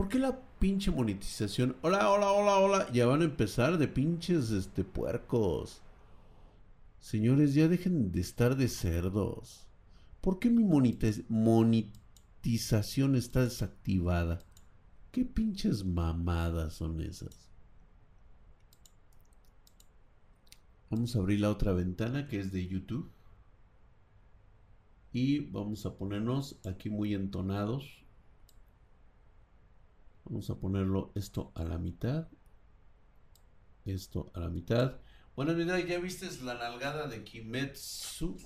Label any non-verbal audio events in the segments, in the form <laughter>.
¿Por qué la pinche monetización? Hola, hola, hola, hola. Ya van a empezar de pinches este puercos. Señores, ya dejen de estar de cerdos. ¿Por qué mi monetización está desactivada? ¿Qué pinches mamadas son esas? Vamos a abrir la otra ventana que es de YouTube. Y vamos a ponernos aquí muy entonados. Vamos a ponerlo esto a la mitad. Esto a la mitad. Bueno, mira, ¿ya viste la nalgada de Kimetsu?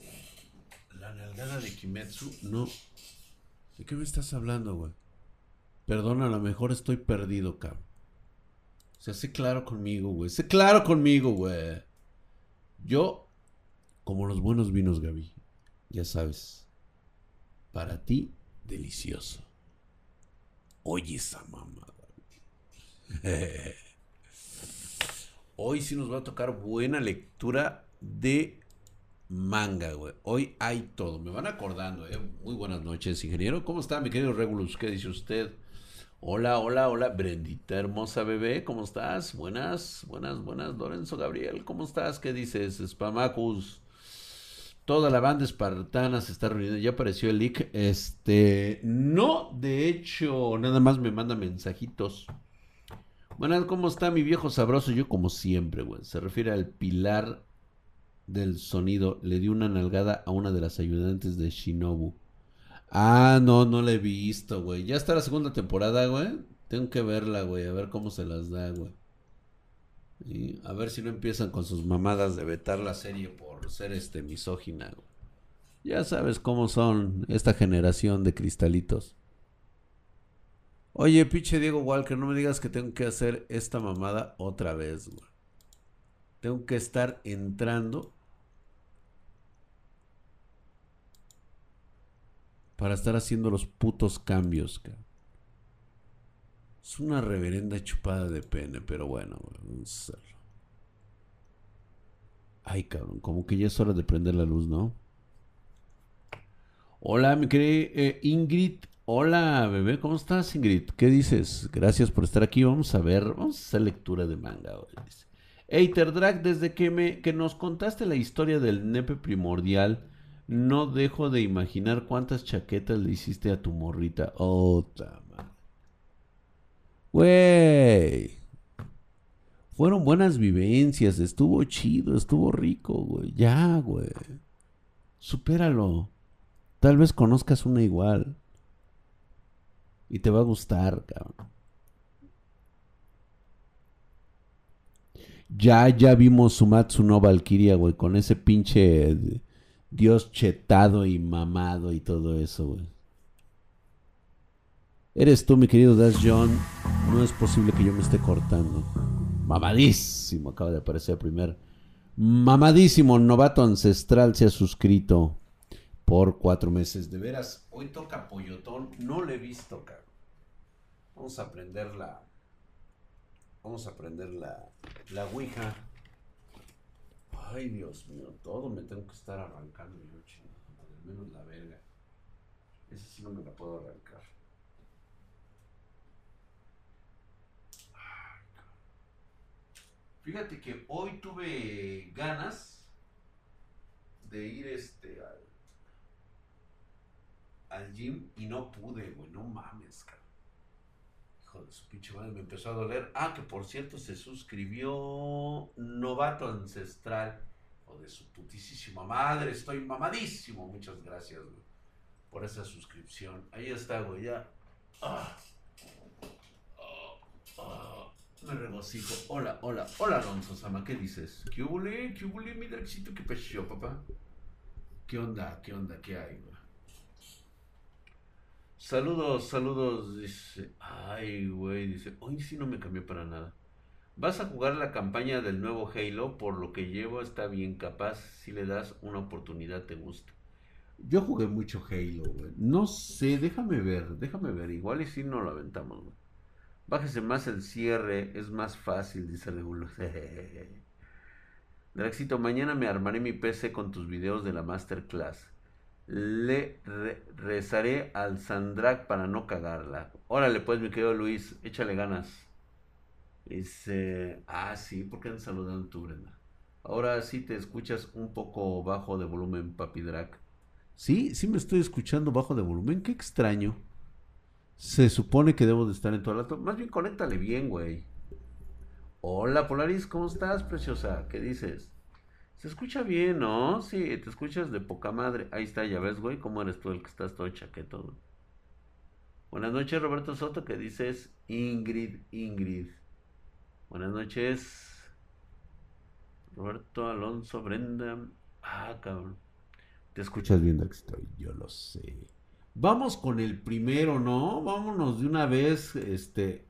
La nalgada de Kimetsu, no. ¿De qué me estás hablando, güey? Perdona, a lo mejor estoy perdido, cabrón. O sea, sé claro conmigo, güey. Sé claro conmigo, güey. Yo, como los buenos vinos, Gaby, ya sabes. Para ti, delicioso. Oye esa mamada. <laughs> Hoy sí nos va a tocar buena lectura de manga, güey. Hoy hay todo. Me van acordando, ¿eh? Muy buenas noches, ingeniero. ¿Cómo está, mi querido Regulus? ¿Qué dice usted? Hola, hola, hola. Brendita, hermosa bebé, ¿cómo estás? Buenas, buenas, buenas. Lorenzo Gabriel, ¿cómo estás? ¿Qué dices? Spamacus. Toda la banda espartana se está reuniendo. Ya apareció el leak. Este. No, de hecho, nada más me manda mensajitos. Buenas, ¿cómo está mi viejo sabroso? Yo como siempre, güey. Se refiere al pilar del sonido. Le dio una nalgada a una de las ayudantes de Shinobu. Ah, no, no la he visto, güey. Ya está la segunda temporada, güey. Tengo que verla, güey. A ver cómo se las da, güey. A ver si no empiezan con sus mamadas de vetar la serie por ser este misógina. Ya sabes cómo son esta generación de cristalitos. Oye, pinche Diego Walker, no me digas que tengo que hacer esta mamada otra vez. Tengo que estar entrando para estar haciendo los putos cambios. Es una reverenda chupada de pene, pero bueno, vamos a hacerlo. Ay, cabrón, como que ya es hora de prender la luz, ¿no? Hola, mi querida eh, Ingrid Hola, bebé, ¿cómo estás, Ingrid? ¿Qué dices? Gracias por estar aquí. Vamos a ver, vamos a hacer lectura de manga hoy. Eiter Drag, desde que me que nos contaste la historia del nepe primordial, no dejo de imaginar cuántas chaquetas le hiciste a tu morrita. Oh, Güey. Fueron buenas vivencias, estuvo chido, estuvo rico, güey. Ya, güey. Supéralo. Tal vez conozcas una igual. Y te va a gustar, cabrón. Ya, ya vimos Sumatsu no Valkyria, güey, con ese pinche dios chetado y mamado y todo eso, güey. Eres tú, mi querido Dash John. No es posible que yo me esté cortando. Mamadísimo, acaba de aparecer el primer. Mamadísimo, novato ancestral se ha suscrito por cuatro meses. De veras, hoy toca Pollotón. No le he visto, cabrón. Vamos a aprender la. Vamos a aprender la, la Ouija. Ay, Dios mío, todo me tengo que estar arrancando yo, chino. Al menos la verga. Esa sí no me la puedo arrancar. Fíjate que hoy tuve ganas de ir este al, al gym y no pude, güey. No mames, cabrón de su pinche madre, me empezó a doler. Ah, que por cierto se suscribió Novato Ancestral. O de su putísima madre, estoy mamadísimo. Muchas gracias, güey, por esa suscripción. Ahí está, güey, ya. Ah. Me regocijo. Hola, hola, hola, Alonso Sama, ¿qué dices? ¿Qué hubo, ¿Qué hubo, mi Draxito? ¿Qué pasó, papá? ¿Qué onda? ¿Qué onda? ¿Qué hay, güey? Saludos, saludos, dice. Ay, güey, dice. Hoy sí no me cambió para nada. Vas a jugar la campaña del nuevo Halo, por lo que llevo está bien capaz. Si le das una oportunidad, te gusta. Yo jugué mucho Halo, güey. No sé, déjame ver, déjame ver. Igual y si no lo aventamos, güey. Bájese más el cierre, es más fácil, dice Regulo. <laughs> Draxito, mañana me armaré mi PC con tus videos de la masterclass. Le rezaré al Sandrak para no cagarla. Órale, pues, mi querido Luis, échale ganas. Dice, ah, sí, ¿por qué han saludado tú, Brenda? Ahora sí te escuchas un poco bajo de volumen, papi Drac. Sí, sí me estoy escuchando bajo de volumen, qué extraño. Se supone que debo de estar en todo el rato. Más bien, conéctale bien, güey. Hola, Polaris, ¿cómo estás, preciosa? ¿Qué dices? Se escucha bien, ¿no? Sí, te escuchas de poca madre. Ahí está, ya ves, güey, cómo eres tú el que estás todo chaqueto. Buenas noches, Roberto Soto, ¿qué dices? Ingrid, Ingrid. Buenas noches. Roberto Alonso, Brenda. Ah, cabrón. Te escuchas bien, estoy, yo lo sé. Vamos con el primero, ¿no? Vámonos de una vez, este...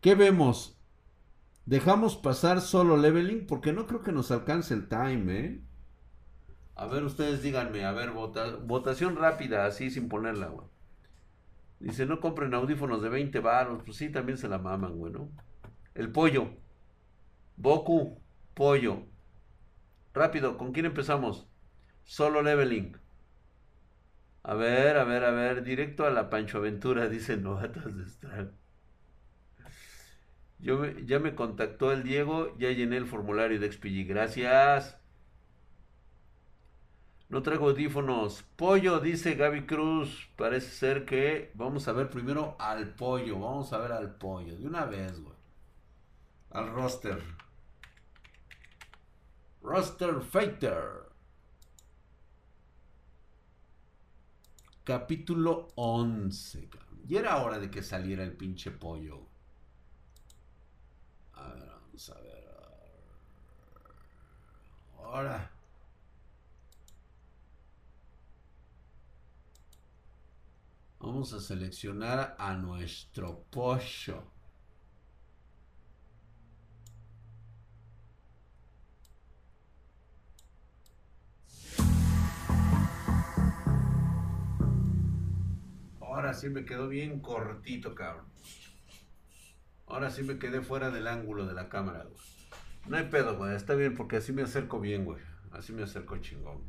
¿Qué vemos? Dejamos pasar solo leveling porque no creo que nos alcance el time, ¿eh? A ver, ustedes díganme, a ver, votación rápida, así sin ponerla, güey. Dice, no compren audífonos de 20 baros. Pues sí, también se la maman, güey, ¿no? El pollo. Boku, pollo. Rápido, ¿con quién empezamos? Solo leveling. A ver, a ver, a ver, directo a la Pancho Aventura, <laughs> dice Novatas de Stral. Yo ya me contactó el Diego, ya llené el formulario de XPG. Gracias. No traigo audífonos. Pollo, dice Gaby Cruz. Parece ser que vamos a ver primero al pollo. Vamos a ver al pollo. De una vez, güey. Al roster. Roster Fighter. Capítulo 11. Y era hora de que saliera el pinche pollo. A ver, vamos a ver. Ahora. Vamos a seleccionar a nuestro pollo. Ahora sí me quedó bien cortito, cabrón. Ahora sí me quedé fuera del ángulo de la cámara, güey. No hay pedo, güey. Está bien porque así me acerco bien, güey. Así me acerco chingón.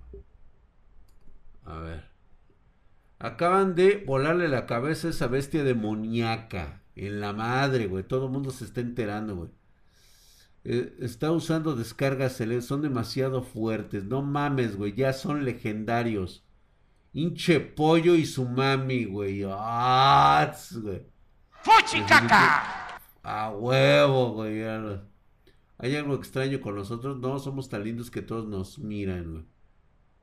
A ver. Acaban de volarle la cabeza a esa bestia demoníaca. En la madre, güey. Todo el mundo se está enterando, güey. Eh, está usando descargas Son demasiado fuertes. No mames, güey. Ya son legendarios. Hinche pollo y su mami, güey. ¡Ah! güey! ¡Fuchicaca! A huevo, güey. Hay algo extraño con nosotros. No, somos tan lindos que todos nos miran, güey.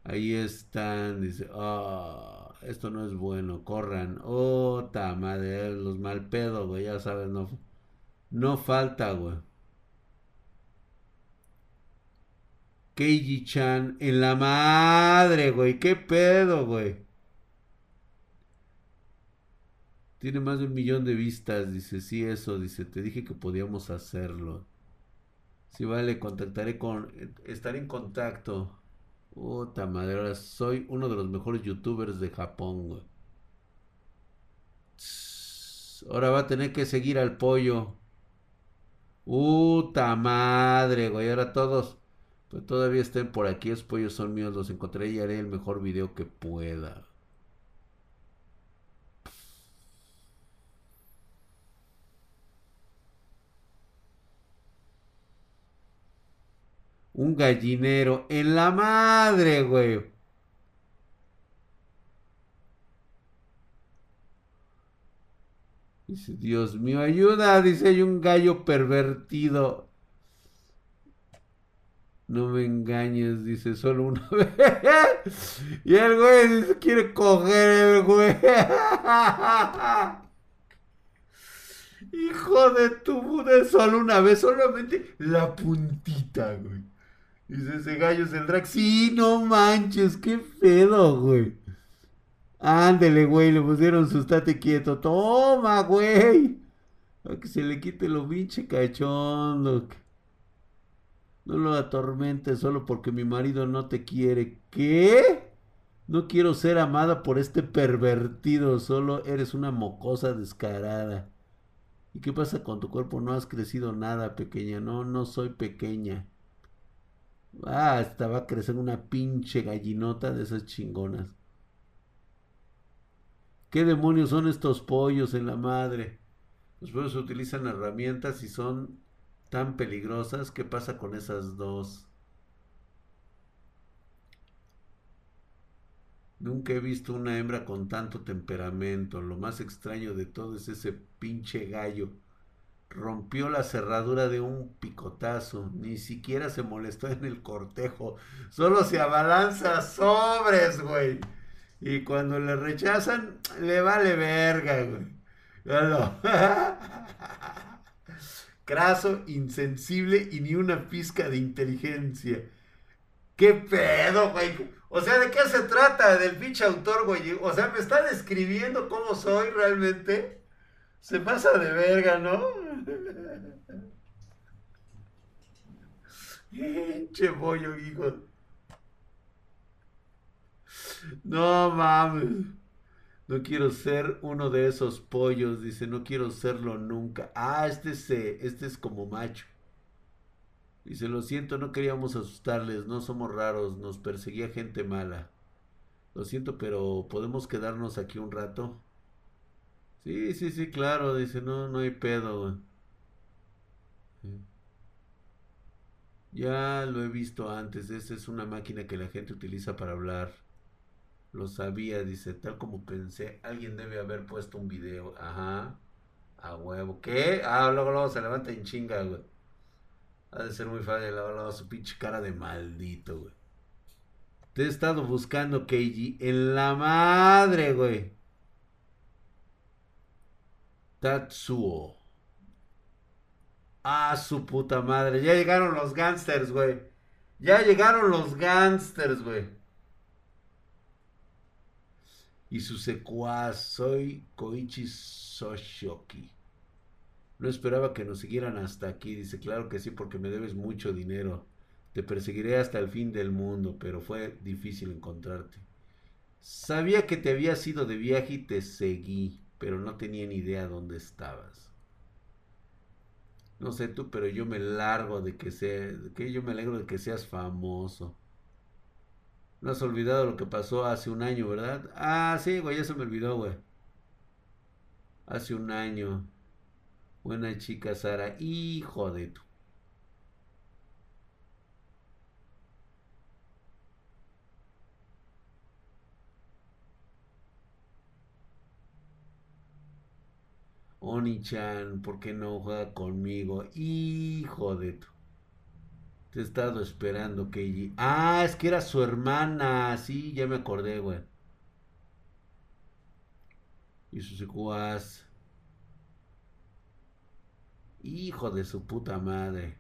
Ahí están, dice, ah, esto no es bueno, corran. Oh, ta madre, los mal pedo, güey, ya sabes, no, no falta, güey. Keiji-chan en la madre, güey, qué pedo, güey. Tiene más de un millón de vistas, dice, sí, eso, dice, te dije que podíamos hacerlo. Sí, vale, contactaré con, estaré en contacto. Puta madre, ahora soy uno de los mejores youtubers de Japón, güey. Ahora va a tener que seguir al pollo. Puta madre, güey, ahora todos, todavía estén por aquí, los pollos son míos, los encontraré y haré el mejor video que pueda. Un gallinero en la madre, güey. Dice, Dios mío, ayuda. Dice, hay un gallo pervertido. No me engañes, dice, solo una <laughs> vez. y el güey dice, quiere coger el güey. <laughs> Hijo de tu puta, solo una vez, solamente la puntita, güey. Dice ese gallo es el drag. Sí, no manches, qué pedo, güey. Ándele, güey, le pusieron su estate quieto. Toma, güey. Para que se le quite lo pinche cachondo. No lo atormente solo porque mi marido no te quiere. ¿Qué? No quiero ser amada por este pervertido. Solo eres una mocosa descarada. ¿Y qué pasa con tu cuerpo? No has crecido nada, pequeña. No, no soy pequeña. Ah, hasta va a crecer una pinche gallinota de esas chingonas. ¿Qué demonios son estos pollos en la madre? Los pollos utilizan herramientas y son tan peligrosas. ¿Qué pasa con esas dos? Nunca he visto una hembra con tanto temperamento. Lo más extraño de todo es ese pinche gallo. Rompió la cerradura de un picotazo. Ni siquiera se molestó en el cortejo. Solo se abalanza sobres, güey. Y cuando le rechazan, le vale verga, güey. <laughs> Craso, insensible y ni una pizca de inteligencia. ¿Qué pedo, güey? O sea, ¿de qué se trata del pinche autor, güey? O sea, ¿me está describiendo cómo soy realmente? Se pasa de verga, ¿no? <laughs> Pinche pollo, hijo. No mames. No quiero ser uno de esos pollos, dice, no quiero serlo nunca. Ah, este es, este es como macho. Dice, lo siento, no queríamos asustarles, no somos raros, nos perseguía gente mala. Lo siento, pero ¿podemos quedarnos aquí un rato? Sí, sí, sí, claro, dice, no, no hay pedo. Ya lo he visto antes, esa es una máquina que la gente utiliza para hablar. Lo sabía, dice, tal como pensé, alguien debe haber puesto un video. Ajá, a huevo. ¿Qué? Ah, luego, luego se levanta en chinga, güey. Ha de ser muy fácil lavar su pinche cara de maldito, güey. Te he estado buscando, Keiji, en la madre, güey. Tatsuo. Ah, su puta madre. Ya llegaron los gangsters, güey. Ya llegaron los gangsters, güey. Y su secuaz, soy Koichi Soshoki. No esperaba que nos siguieran hasta aquí. Dice, claro que sí, porque me debes mucho dinero. Te perseguiré hasta el fin del mundo, pero fue difícil encontrarte. Sabía que te habías ido de viaje y te seguí, pero no tenía ni idea dónde estabas. No sé tú, pero yo me largo de que sea, que yo me alegro de que seas famoso. No has olvidado lo que pasó hace un año, ¿verdad? Ah, sí, güey, ya se me olvidó, güey. Hace un año. Buena chica, Sara. Hijo de tu. Oni-chan, ¿por qué no juega conmigo? Hijo de tu. Te he estado esperando, Keiji. Ah, es que era su hermana. Sí, ya me acordé, güey. Y sus secuas. Hijo de su puta madre.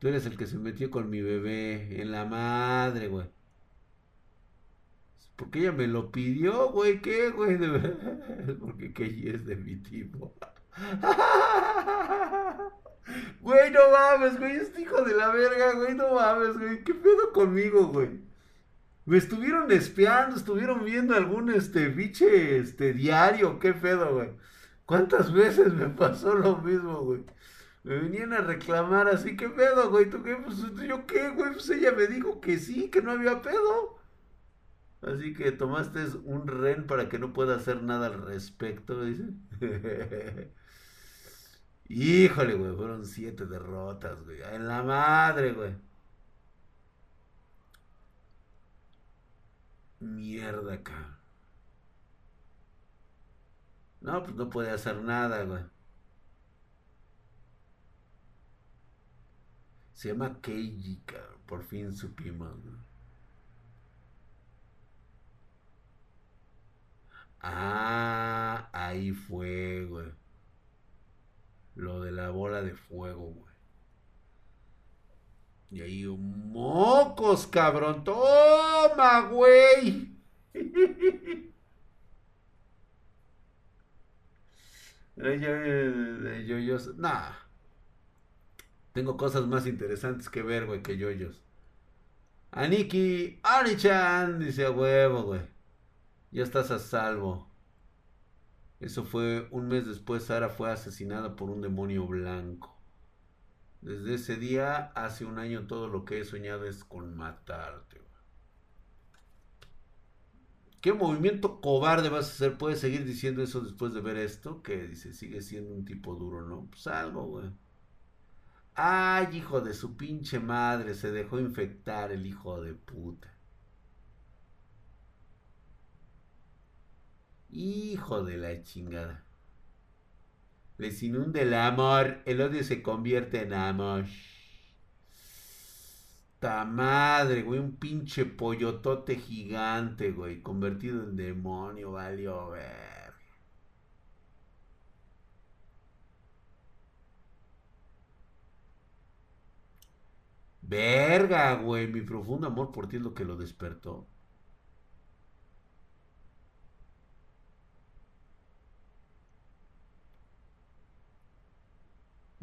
Tú eres el que se metió con mi bebé. En la madre, güey. Porque ella me lo pidió, güey. ¿Qué, güey? <laughs> Porque Keiji es de mi tipo. <laughs> Güey, no mames, güey. Este hijo de la verga, güey. No mames, güey. ¿Qué pedo conmigo, güey? Me estuvieron espiando, estuvieron viendo algún este biche este diario, qué pedo, güey. ¿Cuántas veces me pasó lo mismo, güey? Me venían a reclamar así, ¿qué pedo, güey? ¿Tú qué? Pues, ¿Yo qué, güey? Pues ella me dijo que sí, que no había pedo. Así que tomaste un ren para que no pueda hacer nada al respecto, dice. <laughs> Híjole, güey, fueron siete derrotas, güey. En la madre, güey. Mierda, cabrón. No, pues no puede hacer nada, güey. Se llama Keiji, cabrón. Por fin supimos, güey. Ah, ahí fue, güey. Lo de la bola de fuego, güey. Y ahí, mocos, cabrón. Toma, güey. <laughs> De yoyos. Nah. Tengo cosas más interesantes que ver, güey, que yoyos. Aniki, Anichan, dice a huevo, güey. Ya estás a salvo. Eso fue un mes después. Sara fue asesinada por un demonio blanco. Desde ese día, hace un año, todo lo que he soñado es con matarte. ¿Qué movimiento cobarde vas a hacer? ¿Puedes seguir diciendo eso después de ver esto? Que dice, sigue siendo un tipo duro, ¿no? Pues algo, güey. Ay, hijo de su pinche madre, se dejó infectar el hijo de puta. Hijo de la chingada. Les inunde el amor, el odio se convierte en amor. Ta madre, güey, un pinche pollotote gigante, güey, convertido en demonio, valió ver. Verga, güey, mi profundo amor por ti es lo que lo despertó.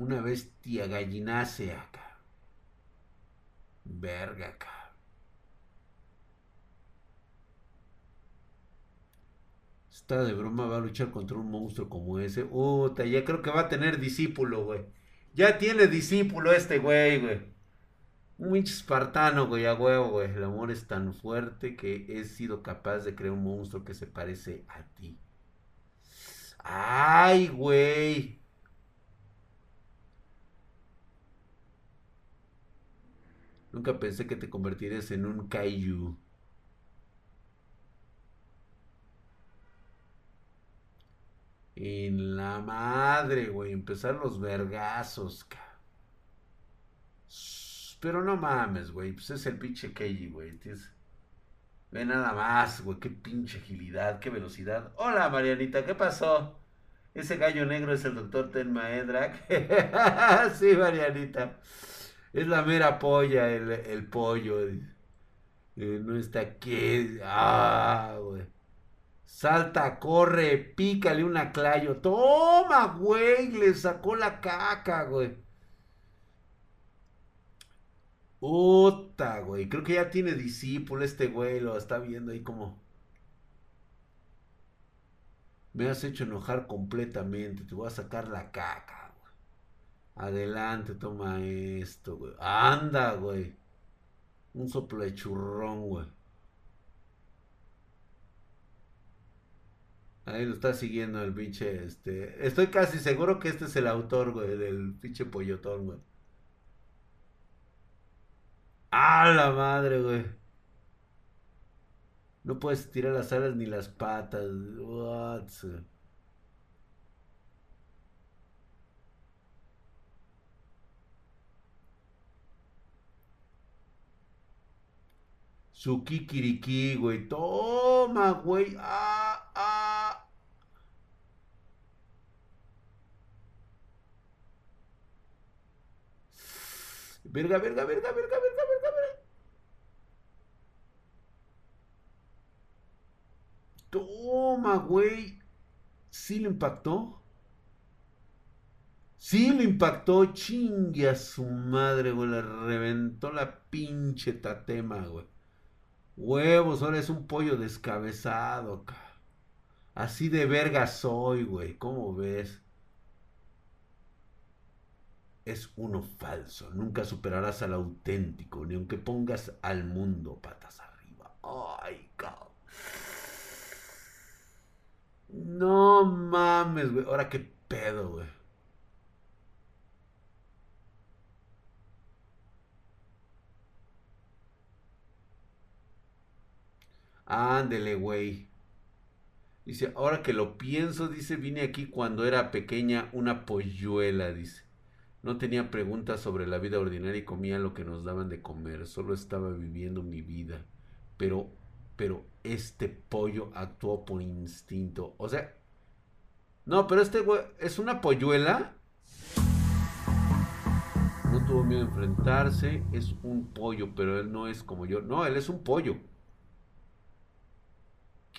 Una bestia gallinácea, acá. Verga, acá. Está de broma, va a luchar contra un monstruo como ese. Uta, ya creo que va a tener discípulo, güey. Ya tiene discípulo este güey, güey. Un pinche espartano, güey, a huevo, güey. El amor es tan fuerte que he sido capaz de crear un monstruo que se parece a ti. Ay, güey. Nunca pensé que te convertirías en un kaiju. En la madre, güey. Empezar los vergazos, cabrón. Pero no mames, güey. Pues es el pinche Keiji, güey. Ve nada más, güey. Qué pinche agilidad, qué velocidad. Hola, Marianita, ¿qué pasó? Ese gallo negro es el doctor Ten Maedrak. <laughs> sí, Marianita. Es la mera polla, el, pollo. Eh, no está aquí. Ah, güey. Salta, corre, pícale una clayo. Toma, güey. Le sacó la caca, güey. Puta, güey. Creo que ya tiene discípulo este güey. Lo está viendo ahí como. Me has hecho enojar completamente. Te voy a sacar la caca. Adelante, toma esto, güey. Anda, güey. Un soplo de churrón, güey. Ahí lo está siguiendo el pinche, este... Estoy casi seguro que este es el autor, güey, del pinche pollotón, güey. ¡A la madre, güey! No puedes tirar las alas ni las patas. What? Su kikiriki, güey. Toma, güey. Ah, ah. Verga, verga, verga, verga, verga, verga, verga. Toma, güey. Sí le impactó. Sí le impactó. Chingue a su madre, güey. Le reventó la pinche tatema, güey. Huevos, ahora es un pollo descabezado, Así de verga soy, güey. ¿Cómo ves? es uno falso. Nunca superarás al auténtico, ni aunque pongas al mundo patas arriba. Ay, cabrón. No mames, güey. Ahora qué pedo, güey. Ándele, güey. Dice, ahora que lo pienso, dice, vine aquí cuando era pequeña una polluela, dice. No tenía preguntas sobre la vida ordinaria y comía lo que nos daban de comer. Solo estaba viviendo mi vida. Pero, pero este pollo actuó por instinto. O sea, no, pero este güey es una polluela. No tuvo miedo a enfrentarse. Es un pollo, pero él no es como yo. No, él es un pollo.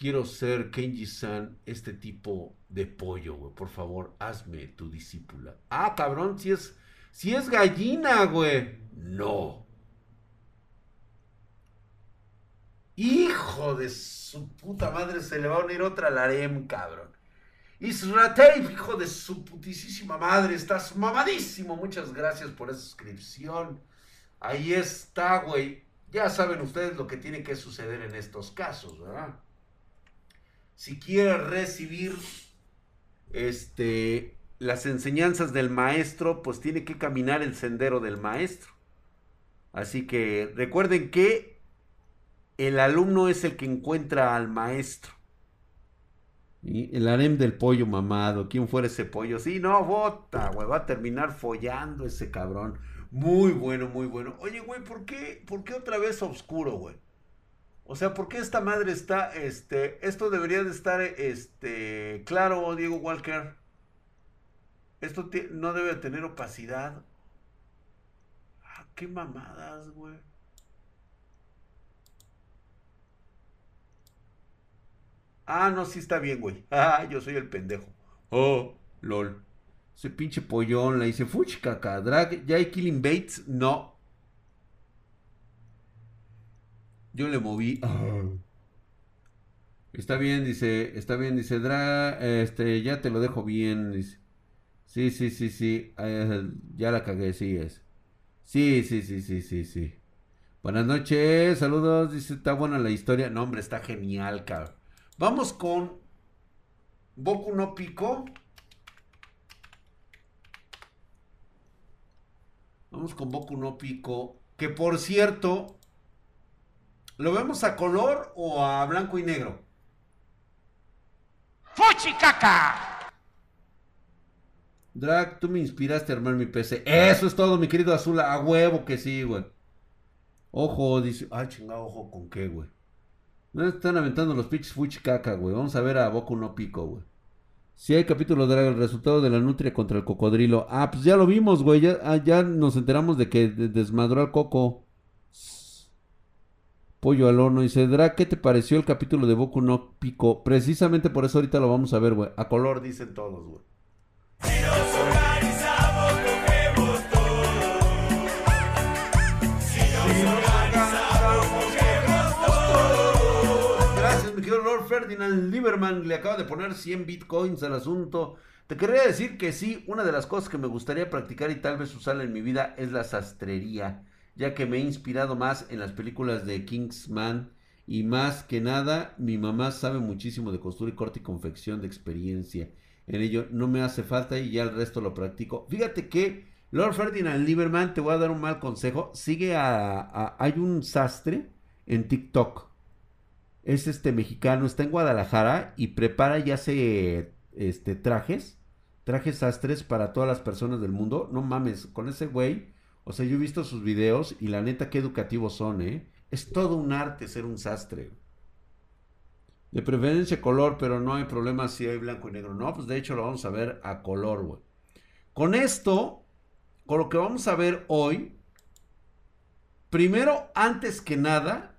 Quiero ser Kenji-san, este tipo de pollo, güey. Por favor, hazme tu discípula. Ah, cabrón, si es, si es gallina, güey. No. Hijo de su puta madre, se le va a unir otra Larem, cabrón. Israel, hijo de su putísima madre, estás mamadísimo. Muchas gracias por esa suscripción. Ahí está, güey. Ya saben ustedes lo que tiene que suceder en estos casos, ¿verdad? Si quiere recibir este las enseñanzas del maestro, pues tiene que caminar el sendero del maestro. Así que recuerden que el alumno es el que encuentra al maestro. El harem del pollo mamado. ¿Quién fuera ese pollo? Sí, no, bota, güey. Va a terminar follando ese cabrón. Muy bueno, muy bueno. Oye, güey, ¿por qué, ¿por qué otra vez oscuro, güey? O sea, ¿por qué esta madre está, este, esto debería de estar, este, claro, Diego Walker? Esto no debe tener opacidad. Ah, qué mamadas, güey. Ah, no, sí está bien, güey. <laughs> Ah, yo soy el pendejo. Oh, lol. Ese pinche pollón le dice, fuch, caca, drag, ¿ya hay Killing Bates? No. Yo le moví. Está bien, dice, está bien, dice, drag, este, ya te lo dejo bien, dice. Sí, sí, sí, sí, eh, ya la cagué, sí es. Sí, sí, sí, sí, sí, sí. Buenas noches, saludos, dice, está buena la historia. No, hombre, está genial, cabrón. Vamos con Boku no Pico. Vamos con Boku no Pico. Que por cierto, ¿lo vemos a color o a blanco y negro? ¡Fuchicaca! Drag, tú me inspiraste a armar mi PC. Eso es todo, mi querido Azul. A huevo que sí, güey. Ojo, dice. Ay, chingado, ojo, ¿con qué, güey? No están aventando los pitches fuchi caca, güey. Vamos a ver a Boku no Pico, güey. Si hay capítulo de el resultado de la nutria contra el cocodrilo. Ah, pues ya lo vimos, güey. Ya, ah, ya nos enteramos de que desmadró al coco. Pollo al horno. Y Cedra, ¿qué te pareció el capítulo de Boku no Pico? Precisamente por eso ahorita lo vamos a ver, güey. A color dicen todos, güey. Lord Ferdinand Lieberman le acaba de poner 100 bitcoins al asunto. Te quería decir que sí, una de las cosas que me gustaría practicar y tal vez usar en mi vida es la sastrería, ya que me he inspirado más en las películas de Kingsman y más que nada mi mamá sabe muchísimo de costura y corte y confección de experiencia. En ello no me hace falta y ya el resto lo practico. Fíjate que Lord Ferdinand Lieberman, te voy a dar un mal consejo, sigue a hay un sastre en TikTok es este mexicano, está en Guadalajara y prepara y hace este trajes, trajes sastres para todas las personas del mundo. No mames, con ese güey, o sea, yo he visto sus videos y la neta qué educativos son, ¿eh? Es todo un arte ser un sastre. De preferencia color, pero no hay problema si hay blanco y negro. No, pues de hecho lo vamos a ver a color, güey. Con esto, con lo que vamos a ver hoy, primero, antes que nada,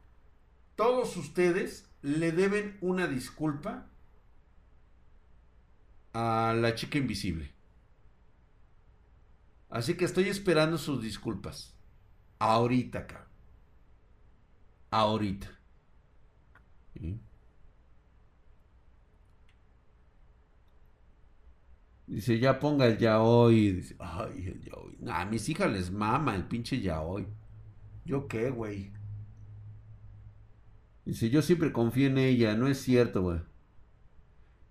todos ustedes le deben una disculpa a la chica invisible. Así que estoy esperando sus disculpas. Ahorita, cabrón. Ahorita. Dice, ya ponga el ya hoy. Dice, ay, el ya hoy. a mis hijas les mama el pinche ya hoy. ¿Yo qué, güey? Dice, yo siempre confío en ella, no es cierto, güey.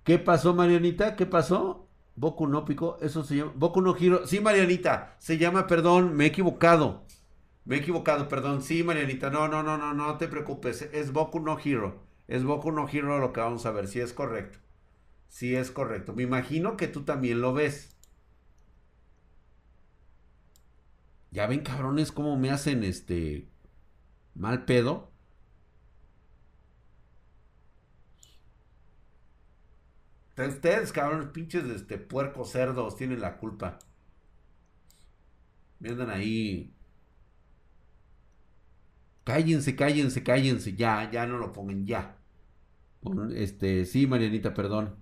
¿Qué pasó, Marianita? ¿Qué pasó? Boku no pico, eso se llama. Boku no giro. Sí, Marianita, se llama, perdón, me he equivocado. Me he equivocado, perdón. Sí, Marianita, no, no, no, no, no te preocupes. Es Boku no Hero. Es Boku no Hero lo que vamos a ver. Sí es correcto. Sí es correcto. Me imagino que tú también lo ves. Ya ven, cabrones, cómo me hacen este mal pedo. Ustedes, cabrón, pinches este, puercos cerdos, tienen la culpa. Me andan ahí. Cállense, cállense, cállense. Ya, ya no lo pongan, ya. Este, sí, Marianita, perdón.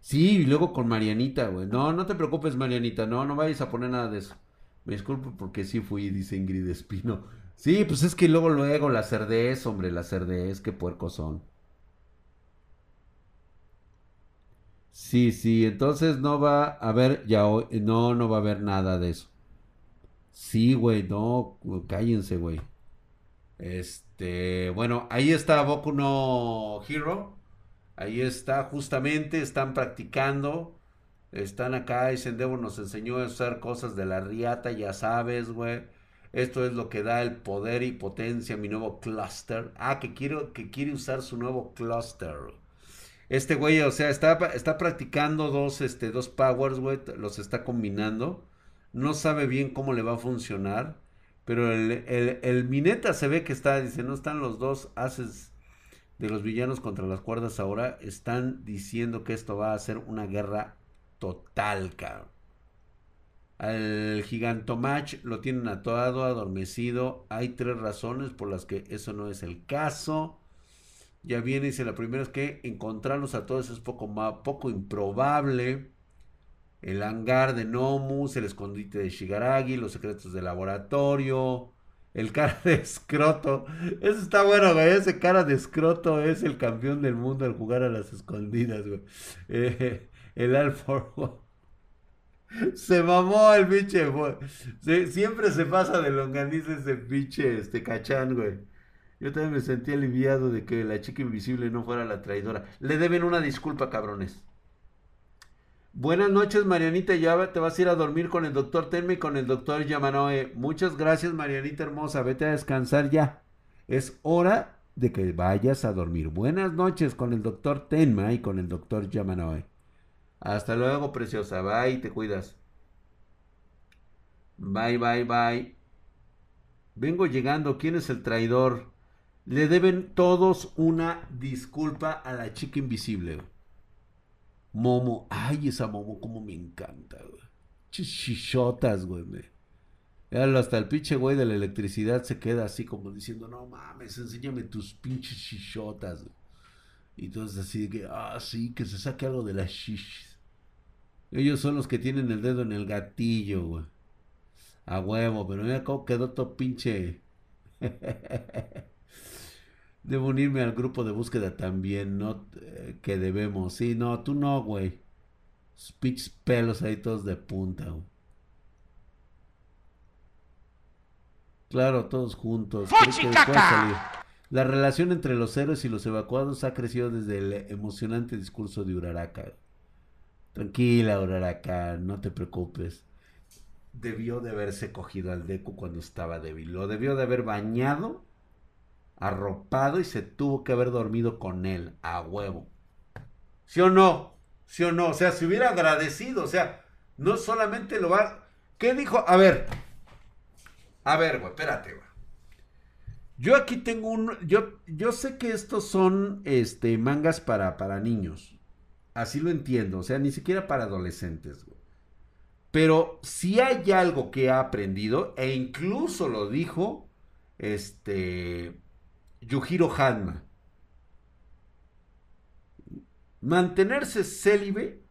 Sí, y luego con Marianita, güey. No, no te preocupes, Marianita. No, no vayas a poner nada de eso. Me disculpo porque sí fui, dice Ingrid Espino. Sí, pues es que luego, luego, la cerdez, hombre, la cerdez, qué puercos son. Sí, sí, entonces no va a haber, ya hoy, no, no va a haber nada de eso. Sí, güey, no, cállense, güey. Este, bueno, ahí está Boku no Hero. Ahí está, justamente, están practicando. Están acá y Sendevo nos enseñó a usar cosas de la riata, ya sabes, güey. Esto es lo que da el poder y potencia a mi nuevo cluster. Ah, que, quiero, que quiere usar su nuevo cluster. Este güey, o sea, está, está practicando dos, este, dos powers, güey. Los está combinando. No sabe bien cómo le va a funcionar. Pero el, el, Mineta se ve que está, dice, no están los dos haces de los villanos contra las cuerdas ahora. Están diciendo que esto va a ser una guerra total, cabrón. Al Gigantomach lo tienen atoado, adormecido. Hay tres razones por las que eso no es el caso. Ya viene, dice, la primera es que encontrarlos a todos es poco, más, poco improbable. El hangar de Nomus, el escondite de Shigaragi, los secretos del laboratorio, el cara de escroto. Eso está bueno, güey. Ese cara de escroto es el campeón del mundo al jugar a las escondidas, güey. Eh, el Alfa. Se mamó el pinche, güey. siempre se pasa de longaniza ese pinche este cachán, güey. Yo también me sentí aliviado de que la chica invisible no fuera la traidora. Le deben una disculpa, cabrones. Buenas noches, Marianita. Ya te vas a ir a dormir con el doctor Tenme y con el doctor Yamanoe. Muchas gracias, Marianita hermosa. Vete a descansar ya. Es hora de que vayas a dormir. Buenas noches con el doctor Tenma y con el doctor Yamanoe. Hasta luego, preciosa. Bye, te cuidas. Bye, bye, bye. Vengo llegando. ¿Quién es el traidor? Le deben todos una disculpa a la chica invisible. Momo. Ay, esa Momo como me encanta, güey. Chichotas, güey. Hasta el pinche güey de la electricidad se queda así como diciendo, no mames, enséñame tus pinches chichotas. Y entonces así que, ah, sí, que se saque algo de las shishis. Ellos son los que tienen el dedo en el gatillo, güey. A huevo, pero mira cómo quedó todo pinche. <laughs> Debo unirme al grupo de búsqueda también, ¿no? Eh, que debemos. Sí, no, tú no, güey. Speech pelos ahí todos de punta, güey. Claro, todos juntos. La relación entre los héroes y los evacuados ha crecido desde el emocionante discurso de Uraraka. Tranquila, Uraraka, no te preocupes. Debió de haberse cogido al Deku cuando estaba débil. Lo debió de haber bañado, arropado y se tuvo que haber dormido con él, a huevo. ¿Sí o no? ¿Sí o no? O sea, se hubiera agradecido. O sea, no solamente lo va. ¿Qué dijo? A ver. A ver, güey, espérate, güey. Yo aquí tengo un. Yo, yo sé que estos son este, mangas para, para niños. Así lo entiendo, o sea, ni siquiera para adolescentes. Pero si hay algo que ha aprendido, e incluso lo dijo este Yujiro Hanma. Mantenerse célibe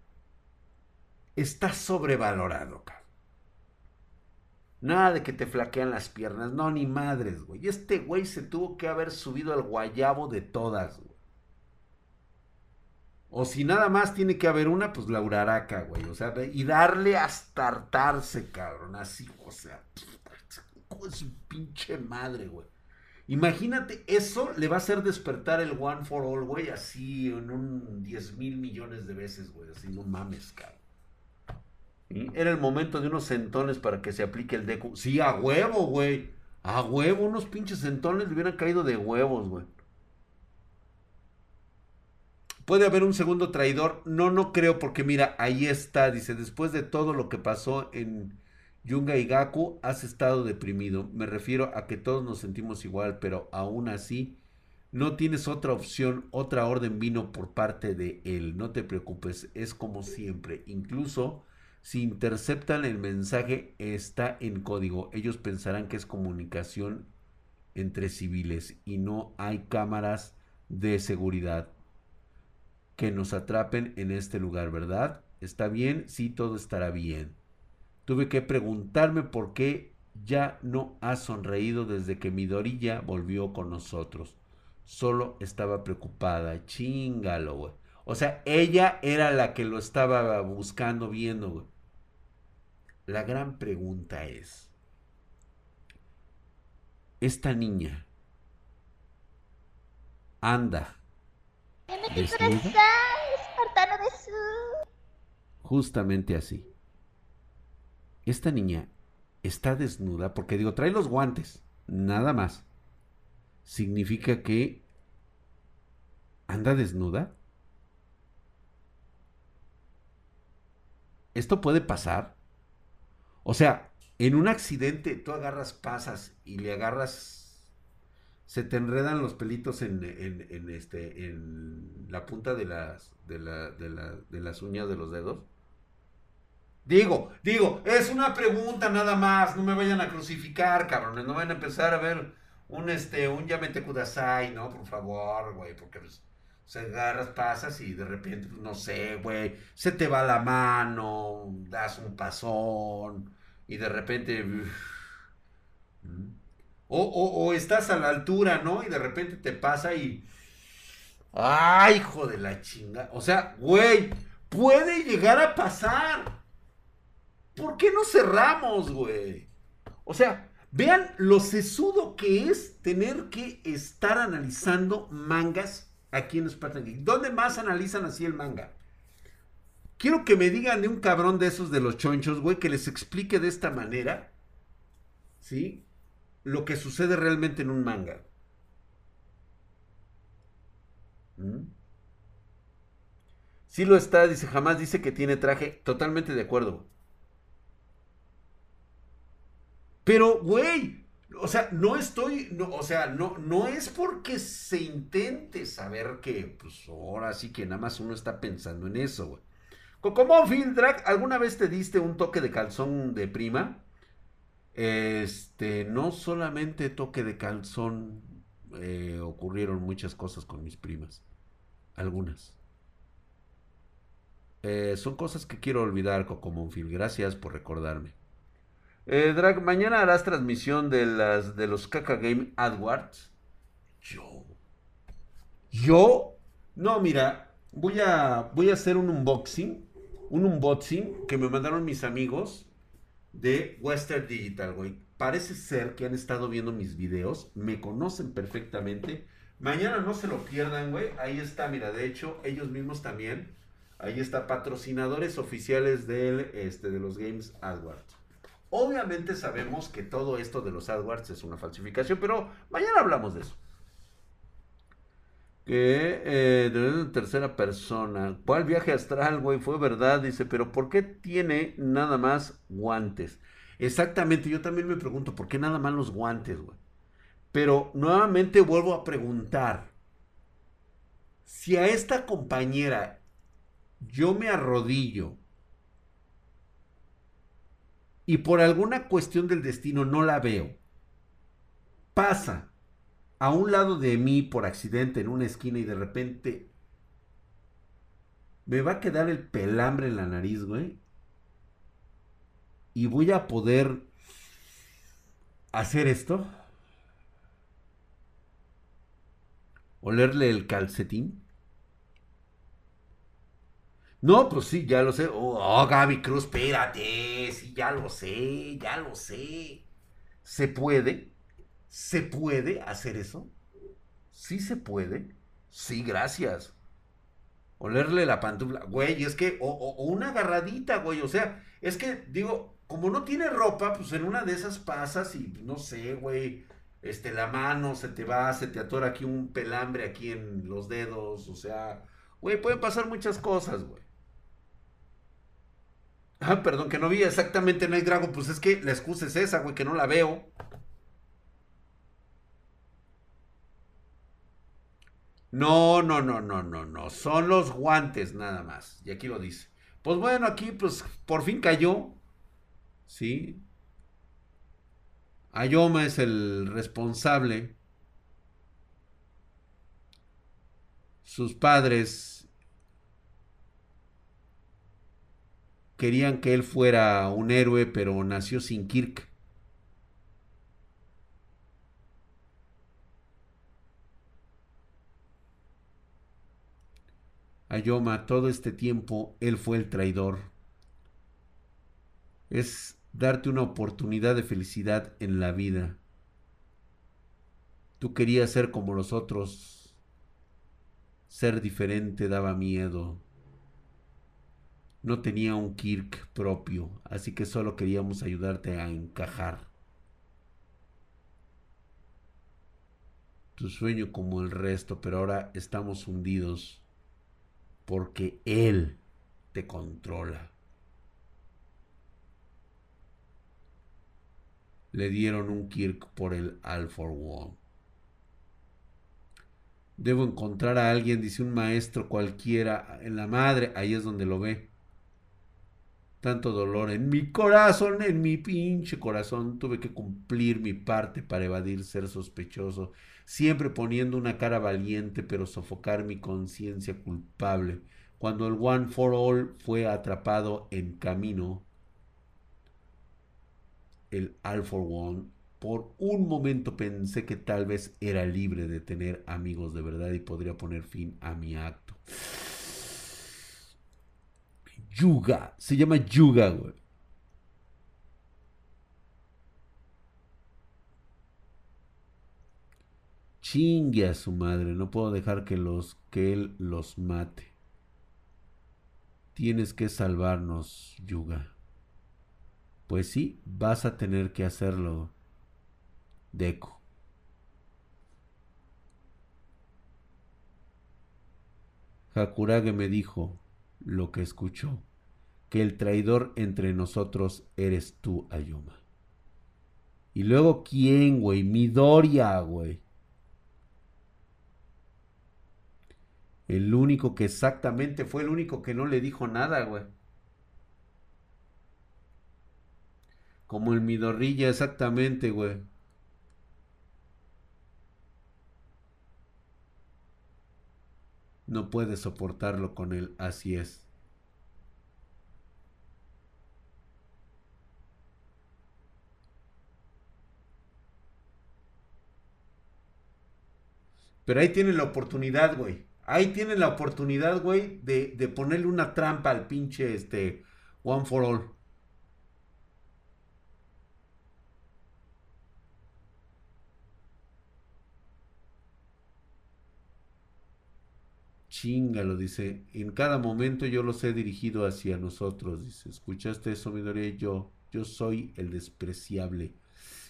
está sobrevalorado, cabrón. Nada de que te flaquean las piernas, no, ni madres, güey. Este güey se tuvo que haber subido al guayabo de todas, güey. O si nada más tiene que haber una, pues la uraraca, güey. O sea, y darle hasta hartarse, cabrón. Así, o sea, <sniffs> es su pinche madre, güey. Imagínate, eso le va a hacer despertar el One for All, güey, así en un 10 mil millones de veces, güey. Así, no mames, cabrón. Era el momento de unos centones para que se aplique el deco. Sí, a huevo, güey. A huevo, unos pinches centones le hubieran caído de huevos, güey. ¿Puede haber un segundo traidor? No, no creo, porque mira, ahí está, dice, después de todo lo que pasó en Yunga y Gaku, has estado deprimido. Me refiero a que todos nos sentimos igual, pero aún así, no tienes otra opción, otra orden vino por parte de él. No te preocupes, es como siempre. Incluso si interceptan el mensaje, está en código. Ellos pensarán que es comunicación entre civiles y no hay cámaras de seguridad que nos atrapen en este lugar, ¿verdad? ¿Está bien? Sí, todo estará bien. Tuve que preguntarme por qué ya no ha sonreído desde que mi Dorilla volvió con nosotros. Solo estaba preocupada. Chingalo, güey. O sea, ella era la que lo estaba buscando, viendo, güey. La gran pregunta es, esta niña anda desnuda? Justamente así. Esta niña está desnuda porque digo, trae los guantes, nada más. Significa que anda desnuda. ¿Esto puede pasar? O sea, en un accidente tú agarras pasas y le agarras, se te enredan los pelitos en, este, la punta de las, de, la, de, la, de las uñas de los dedos. Digo, digo, es una pregunta nada más, no me vayan a crucificar, cabrones, no vayan a empezar a ver un, este, un Yamete Kudasai, ¿no? Por favor, güey, porque pues, se agarras, pasas y de repente, pues, no sé, güey, se te va la mano, das un pasón y de repente... O, o, estás a la altura, ¿no? Y de repente te pasa y... ¡Ay, hijo de la chinga! O sea, güey, puede llegar a pasar. ¿Por qué no cerramos, güey? O sea, vean lo sesudo que es tener que estar analizando mangas aquí en Spartan Geek. ¿Dónde más analizan así el manga? Quiero que me digan de un cabrón de esos de los chonchos, güey, que les explique de esta manera, ¿sí? Lo que sucede realmente en un manga. ¿Mm? Sí lo está, dice, jamás dice que tiene traje. Totalmente de acuerdo. Pero, güey, o sea, no estoy, o sea, no, no es porque se intente saber que, pues ahora sí que nada más uno está pensando en eso, güey. ¿Cómo, Phil Drag, alguna vez te diste un toque de calzón de prima? Este, no solamente toque de calzón, eh, ocurrieron muchas cosas con mis primas. Algunas. Eh, son cosas que quiero olvidar, Coco Monfil. Gracias por recordarme. Eh, Drag, mañana harás transmisión de las de los Kaka Game AdWords. Yo. Yo. No, mira. Voy a, voy a hacer un unboxing. Un unboxing que me mandaron mis amigos de Western Digital, güey. Parece ser que han estado viendo mis videos. Me conocen perfectamente. Mañana no se lo pierdan, güey. Ahí está, mira. De hecho, ellos mismos también. Ahí está, patrocinadores oficiales del, este, de los Games AdWords. Obviamente sabemos que todo esto de los AdWords es una falsificación, pero mañana hablamos de eso. Que eh, de tercera persona. ¿Cuál viaje astral, güey? Fue verdad, dice, pero ¿por qué tiene nada más guantes? Exactamente, yo también me pregunto, ¿por qué nada más los guantes, güey? Pero nuevamente vuelvo a preguntar, si a esta compañera yo me arrodillo y por alguna cuestión del destino no la veo, pasa a un lado de mí por accidente en una esquina y de repente me va a quedar el pelambre en la nariz, güey. Y voy a poder hacer esto. Olerle el calcetín. No, pues sí, ya lo sé. Oh, oh, Gaby Cruz, espérate. Sí, ya lo sé, ya lo sé. ¿Se puede? ¿Se puede hacer eso? Sí se puede. Sí, gracias. Olerle la pantufla. Güey, es que, o, una agarradita, güey. O sea, es que, digo, como no tiene ropa, pues en una de esas pasas y no sé, güey. Este, la mano se te va, se te atora aquí un pelambre aquí en los dedos. O sea, güey, pueden pasar muchas cosas, güey. Ah, perdón, que no vi exactamente Night Dragon. Pues es que la excusa es esa, güey, que no la veo. No, no, no, no, no, no. Son los guantes nada más. Y aquí lo dice. Pues bueno, aquí pues por fin cayó. ¿Sí? Ayoma es el responsable. Sus padres querían que él fuera un héroe, pero nació sin Kirk. Ayoma, todo este tiempo él fue el traidor. Es darte una oportunidad de felicidad en la vida. Tú querías ser como los otros. Ser diferente daba miedo. No tenía un Kirk propio, así que solo queríamos ayudarte a encajar. Tu sueño como el resto, pero ahora estamos hundidos porque Él te controla. Le dieron un Kirk por el Alford One. Debo encontrar a alguien, dice un maestro cualquiera, en la madre, ahí es donde lo ve tanto dolor en mi corazón, en mi pinche corazón. Tuve que cumplir mi parte para evadir ser sospechoso, siempre poniendo una cara valiente, pero sofocar mi conciencia culpable. Cuando el One for All fue atrapado en camino, el All for One, por un momento pensé que tal vez era libre de tener amigos de verdad y podría poner fin a mi acto. Yuga. Se llama Yuga, güey. Chingue a su madre. No puedo dejar que, los, que él los mate. Tienes que salvarnos, Yuga. Pues sí, vas a tener que hacerlo, Deku. Hakurage me dijo, lo que escuchó, que el traidor entre nosotros eres tú, Ayuma. Y luego, ¿quién, güey? Midoriya, güey. El único que exactamente fue el único que no le dijo nada, güey. Como el Midorilla, exactamente, güey. No puede soportarlo con él, así es. Pero ahí tienen la oportunidad, güey. Ahí tienen la oportunidad, güey, de, de ponerle una trampa al pinche este One for All. Chingalo, dice. En cada momento yo los he dirigido hacia nosotros, dice. ¿Escuchaste eso, Midoriya? Yo, yo soy el despreciable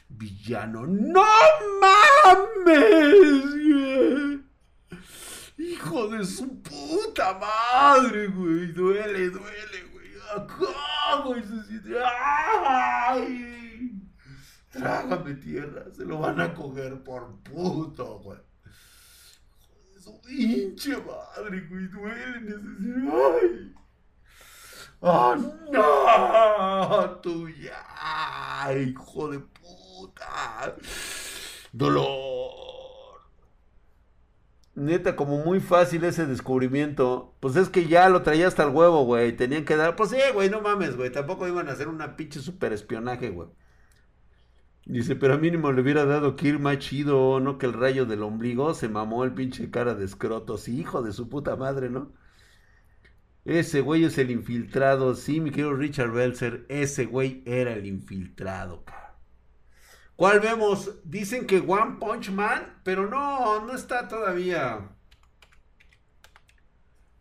villano. ¡No mames! Hijo de su puta madre, güey. Duele, duele, güey. Güey, se siente. ¡Ay! Trágame tierra. Se lo van a coger por puto, güey su pinche madre, güey, duele, necesito. ¡Ay! ¡Ah, no! ¡Tuya! ¡Hijo de puta! ¡Dolor! Neta, como muy fácil ese descubrimiento. Pues es que ya lo traía hasta el huevo, güey. Tenían que dar. Pues sí, güey, no mames, güey. Tampoco iban a hacer una pinche super espionaje, güey. Dice, pero a mínimo le hubiera dado Kir más chido, ¿no? Que el rayo del ombligo se mamó el pinche cara de escrotos. Hijo de su puta madre, ¿no? Ese güey es el infiltrado. Sí, mi querido Richard Belzer, ese güey era el infiltrado, ¿Cuál vemos? Dicen que One Punch Man, pero no, no está todavía.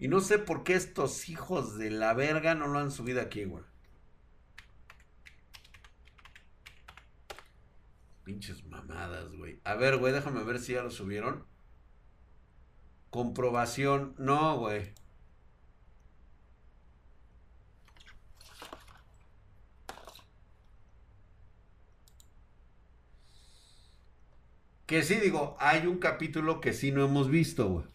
Y no sé por qué estos hijos de la verga no lo han subido aquí, güey. Pinches mamadas, güey. A ver, güey, déjame ver si ya lo subieron. Comprobación. No, güey. Que sí, digo, hay un capítulo que sí no hemos visto, güey.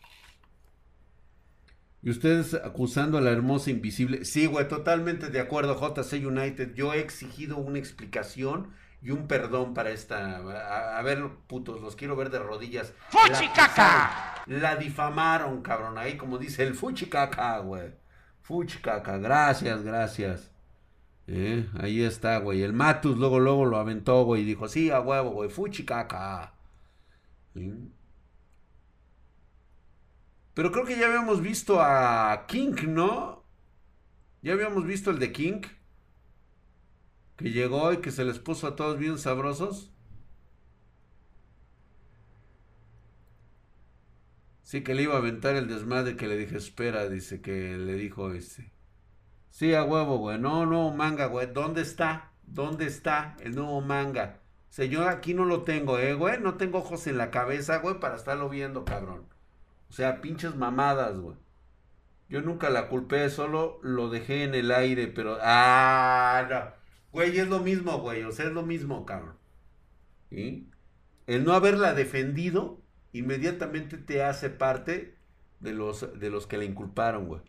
Y ustedes acusando a la hermosa invisible. Sí, güey, totalmente de acuerdo, JC United. Yo he exigido una explicación y un perdón para esta. A, ver, putos, los quiero ver de rodillas. ¡Fuchicaca! La, la, difamaron, cabrón. Ahí, como dice el Fuchicaca, güey. Fuchicaca, gracias, gracias. Eh, ahí está, güey. El Matus luego, luego lo aventó, güey. Y dijo, sí, a huevo, güey. Fuchicaca. Pero creo que ya habíamos visto a King, ¿no? Ya habíamos visto el de King. Que llegó y que se les puso a todos bien sabrosos. Sí, que le iba a aventar el desmadre que le dije, espera, dice que le dijo ese. Sí, a huevo, güey. No, no, manga, güey. ¿Dónde está? ¿Dónde está el nuevo manga? Señor, aquí no lo tengo, eh, güey. No tengo ojos en la cabeza, güey, para estarlo viendo, cabrón. O sea, pinches mamadas, güey. Yo nunca la culpé, solo lo dejé en el aire, pero... Ah, no. Güey, es lo mismo, güey. O sea, es lo mismo, cabrón. ¿Sí? El no haberla defendido inmediatamente te hace parte de los, de los que la inculparon, güey.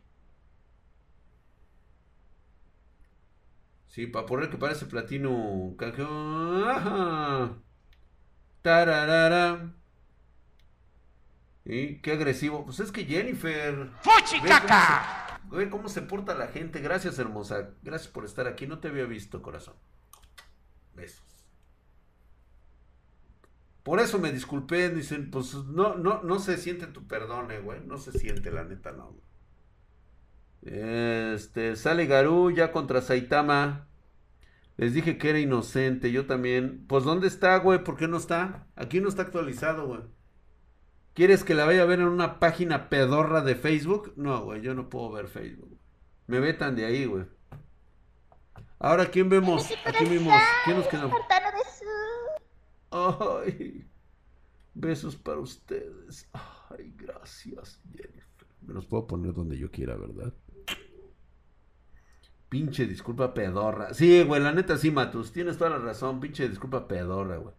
Sí, para poner que parece platino. Ajá. Tararara. ¿Y qué agresivo? Pues es que Jennifer. ¡Fuchi caca! Güey, cómo se porta la gente. Gracias, hermosa. Gracias por estar aquí. No te había visto, corazón. Besos. Por eso me disculpé. Dicen, pues no, no, no se siente tu perdón, eh, güey. No se siente, la neta, no. Este, sale Garú ya contra Saitama. Les dije que era inocente, yo también. Pues ¿dónde está, güey? ¿Por qué no está? Aquí no está actualizado, güey. ¿Quieres que la vaya a ver en una página pedorra de Facebook? No, güey, yo no puedo ver Facebook. Me vetan de ahí, güey. Ahora, ¿quién vemos? Aquí vimos. ¿Quién nos quedó? Ay, besos para ustedes. Ay, gracias, Jennifer. Me los puedo poner donde yo quiera, ¿verdad? Pinche disculpa pedorra. Sí, güey, la neta sí, Matus. Tienes toda la razón. Pinche disculpa pedorra, güey.